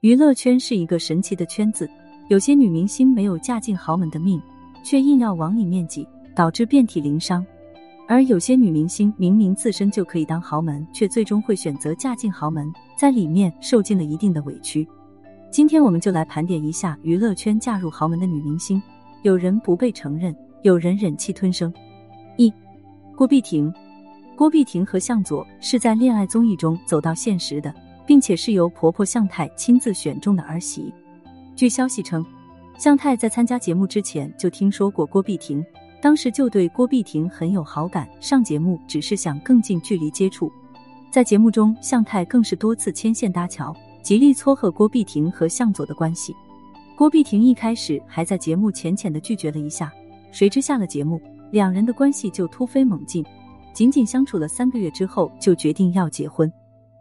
娱乐圈是一个神奇的圈子，有些女明星没有嫁进豪门的命，却硬要往里面挤，导致遍体鳞伤；而有些女明星明明自身就可以当豪门，却最终会选择嫁进豪门，在里面受尽了一定的委屈。今天我们就来盘点一下娱乐圈嫁入豪门的女明星，有人不被承认，有人忍气吞声。一，郭碧婷，郭碧婷和向佐是在恋爱综艺中走到现实的。并且是由婆婆向太亲自选中的儿媳。据消息称，向太在参加节目之前就听说过郭碧婷，当时就对郭碧婷很有好感，上节目只是想更近距离接触。在节目中，向太更是多次牵线搭桥，极力撮合郭碧婷和向佐的关系。郭碧婷一开始还在节目浅浅的拒绝了一下，谁知下了节目，两人的关系就突飞猛进，仅仅相处了三个月之后，就决定要结婚。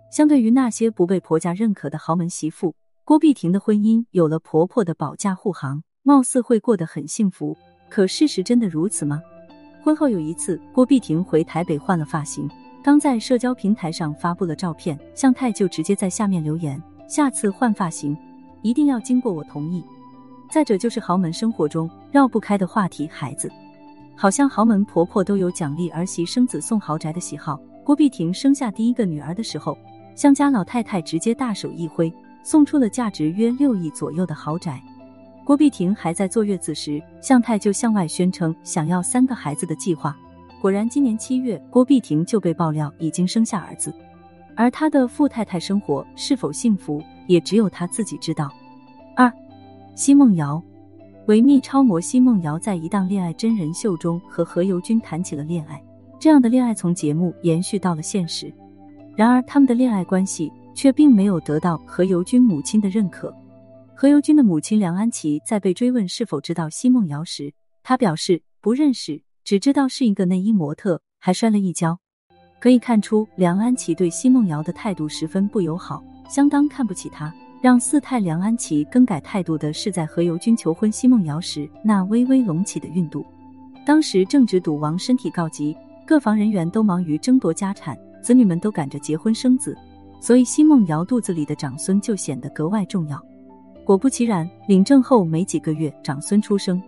相对于那些不被婆家认可的豪门媳妇，郭碧婷的婚姻有了婆婆的保驾护航，貌似会过得很幸福。可事实真的如此吗？婚后有一次，郭碧婷回台北换了发型，刚在社交平台上发布了照片，向太就直接在下面留言：“下次换发型一定要经过我同意。”再者就是豪门生活中绕不开的话题——孩子，好像豪门婆婆都有奖励儿媳生子送豪宅的喜好。郭碧婷生下第一个女儿的时候。向家老太太直接大手一挥，送出了价值约六亿左右的豪宅。郭碧婷还在坐月子时，向太就向外宣称想要三个孩子的计划。果然，今年七月，郭碧婷就被爆料已经生下儿子。而她的富太太生活是否幸福，也只有她自己知道。二，奚梦瑶，维密超模奚梦瑶在一档恋爱真人秀中和何猷君谈起了恋爱，这样的恋爱从节目延续到了现实。然而，他们的恋爱关系却并没有得到何猷君母亲的认可。何猷君的母亲梁安琪在被追问是否知道奚梦瑶时，她表示不认识，只知道是一个内衣模特，还摔了一跤。可以看出，梁安琪对奚梦瑶的态度十分不友好，相当看不起她。让四太梁安琪更改态度的是，在何猷君求婚奚梦瑶时，那微微隆起的孕肚。当时正值赌王身体告急，各房人员都忙于争夺家产。子女们都赶着结婚生子，所以奚梦瑶肚子里的长孙就显得格外重要。果不其然，领证后没几个月，长孙出生，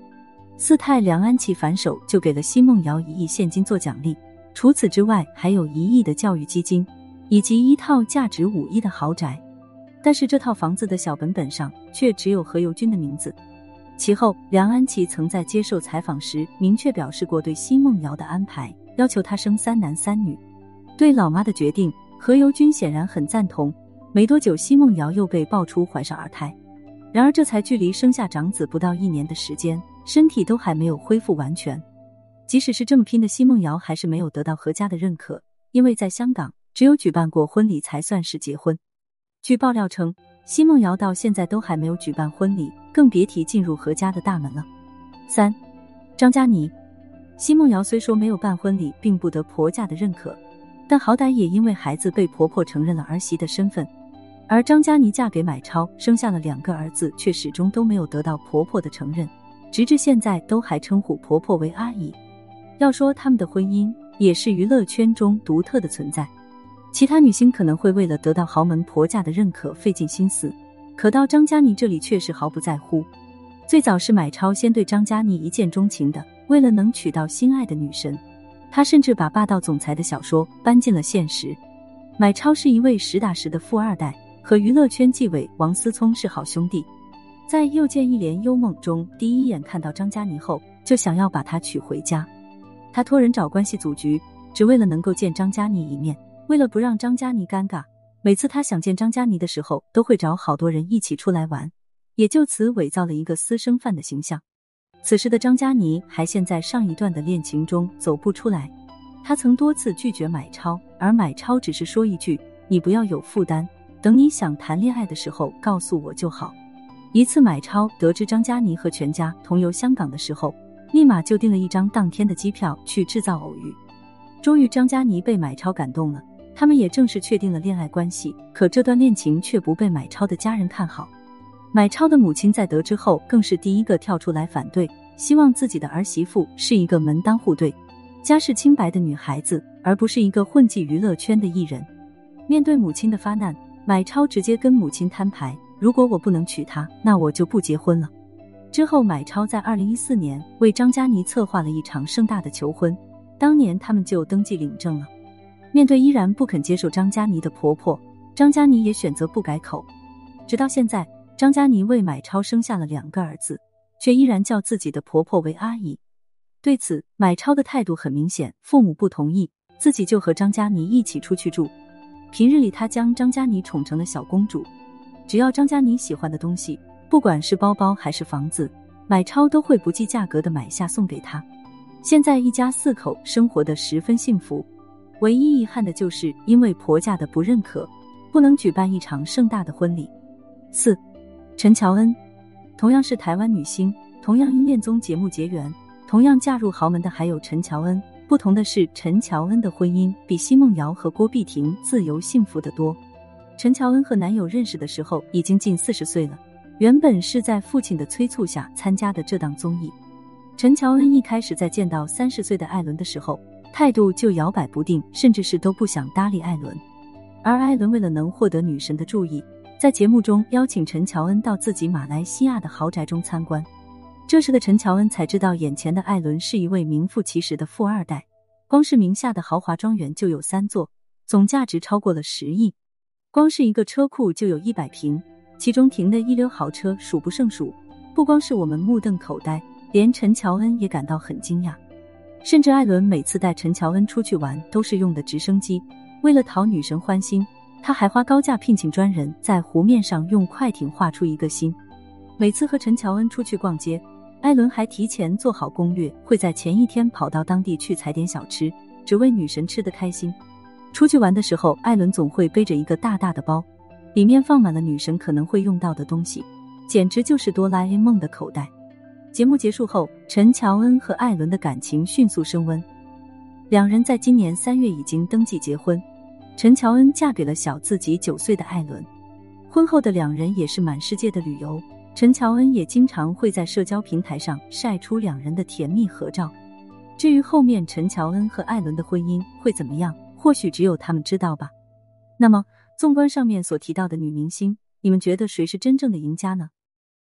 四太梁安琪反手就给了奚梦瑶一亿现金做奖励。除此之外，还有一亿的教育基金，以及一套价值五亿的豪宅。但是这套房子的小本本上却只有何猷君的名字。其后，梁安琪曾在接受采访时明确表示过对奚梦瑶的安排，要求她生三男三女。对老妈的决定，何猷君显然很赞同。没多久，奚梦瑶又被爆出怀上二胎，然而这才距离生下长子不到一年的时间，身体都还没有恢复完全。即使是这么拼的奚梦瑶，还是没有得到何家的认可，因为在香港，只有举办过婚礼才算是结婚。据爆料称，奚梦瑶到现在都还没有举办婚礼，更别提进入何家的大门了。三，张嘉倪，奚梦瑶虽说没有办婚礼，并不得婆家的认可。但好歹也因为孩子被婆婆承认了儿媳的身份，而张嘉倪嫁给买超，生下了两个儿子，却始终都没有得到婆婆的承认，直至现在都还称呼婆婆为阿姨。要说他们的婚姻也是娱乐圈中独特的存在，其他女星可能会为了得到豪门婆家的认可费尽心思，可到张嘉倪这里却是毫不在乎。最早是买超先对张嘉倪一见钟情的，为了能娶到心爱的女神。他甚至把霸道总裁的小说搬进了现实。买超是一位实打实的富二代，和娱乐圈纪委王思聪是好兄弟。在又见一帘幽梦中，第一眼看到张嘉倪后，就想要把她娶回家。他托人找关系组局，只为了能够见张嘉倪一面。为了不让张嘉倪尴尬，每次他想见张嘉倪的时候，都会找好多人一起出来玩，也就此伪造了一个私生饭的形象。此时的张嘉倪还陷在上一段的恋情中走不出来，她曾多次拒绝买超，而买超只是说一句：“你不要有负担，等你想谈恋爱的时候告诉我就好。”一次，买超得知张嘉倪和全家同游香港的时候，立马就订了一张当天的机票去制造偶遇。终于，张嘉倪被买超感动了，他们也正式确定了恋爱关系。可这段恋情却不被买超的家人看好。买超的母亲在得知后，更是第一个跳出来反对，希望自己的儿媳妇是一个门当户对、家世清白的女孩子，而不是一个混迹娱乐圈的艺人。面对母亲的发难，买超直接跟母亲摊牌，如果我不能娶她，那我就不结婚了。之后，买超在二零一四年为张嘉倪策划了一场盛大的求婚，当年他们就登记领证了。面对依然不肯接受张嘉倪的婆婆，张嘉倪也选择不改口。直到现在，张嘉倪为买超生下了两个儿子，却依然叫自己的婆婆为阿姨。对此，买超的态度很明显：父母不同意，自己就和张嘉倪一起出去住。平日里，他将张嘉倪宠成了小公主，只要张嘉倪喜欢的东西。不管是包包还是房子，买超都会不计价格的买下送给她。现在一家四口生活的十分幸福，唯一遗憾的就是因为婆家的不认可，不能举办一场盛大的婚礼。四，陈乔恩，同样是台湾女星，同样因恋综节目结缘，同样嫁入豪门的还有陈乔恩。不同的是，陈乔恩的婚姻比奚梦瑶和郭碧婷自由幸福的多。陈乔恩和男友认识的时候已经近四十岁了。原本是在父亲的催促下参加的这档综艺，陈乔恩一开始在见到三十岁的艾伦的时候，态度就摇摆不定，甚至是都不想搭理艾伦。而艾伦为了能获得女神的注意，在节目中邀请陈乔恩到自己马来西亚的豪宅中参观。这时的陈乔恩才知道，眼前的艾伦是一位名副其实的富二代，光是名下的豪华庄园就有三座，总价值超过了十亿；光是一个车库就有一百平。其中停的一流豪车数不胜数，不光是我们目瞪口呆，连陈乔恩也感到很惊讶。甚至艾伦每次带陈乔恩出去玩都是用的直升机，为了讨女神欢心，他还花高价聘请专人在湖面上用快艇画出一个心。每次和陈乔恩出去逛街，艾伦还提前做好攻略，会在前一天跑到当地去踩点小吃，只为女神吃得开心。出去玩的时候，艾伦总会背着一个大大的包。里面放满了女神可能会用到的东西，简直就是哆啦 A 梦的口袋。节目结束后，陈乔恩和艾伦的感情迅速升温，两人在今年三月已经登记结婚。陈乔恩嫁给了小自己九岁的艾伦，婚后的两人也是满世界的旅游。陈乔恩也经常会在社交平台上晒出两人的甜蜜合照。至于后面陈乔恩和艾伦的婚姻会怎么样，或许只有他们知道吧。那么。纵观上面所提到的女明星，你们觉得谁是真正的赢家呢？